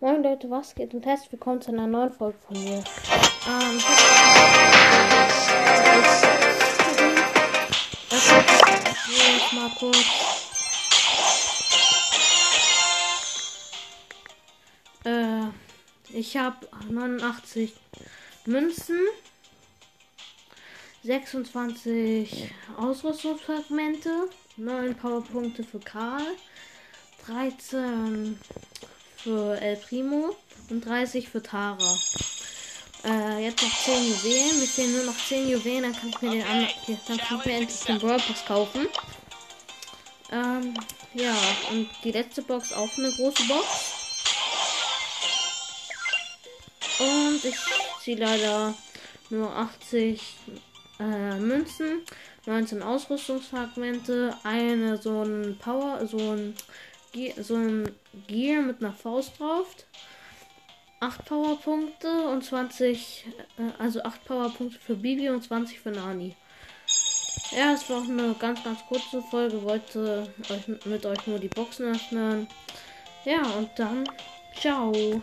Moin Leute, was geht und herzlich willkommen zu einer neuen Folge von mir. Ähm, ich mal. Äh, ich habe 89 Münzen, 26 Ausrüstungsfragmente, 9 Powerpunkte für Karl, 13 für El Primo und 30 für Tara. Äh, jetzt noch 10 Juwelen. Mir fehlen nur noch 10 Juwelen, dann kann ich mir den anderen, dann kann ich mir endlich den Brawl Pass kaufen. Ähm, ja, und die letzte Box auch eine große Box. Und ich ziehe leider nur 80 äh, Münzen, 19 Ausrüstungsfragmente, eine so ein Power, so ein so ein Gear mit einer Faust drauf. 8 Powerpunkte und 20, äh, also 8 Powerpunkte für Bibi und 20 für Nani. Ja, es war auch eine ganz, ganz kurze Folge. Wollte euch mit euch nur die Boxen öffnen. Ja, und dann ciao.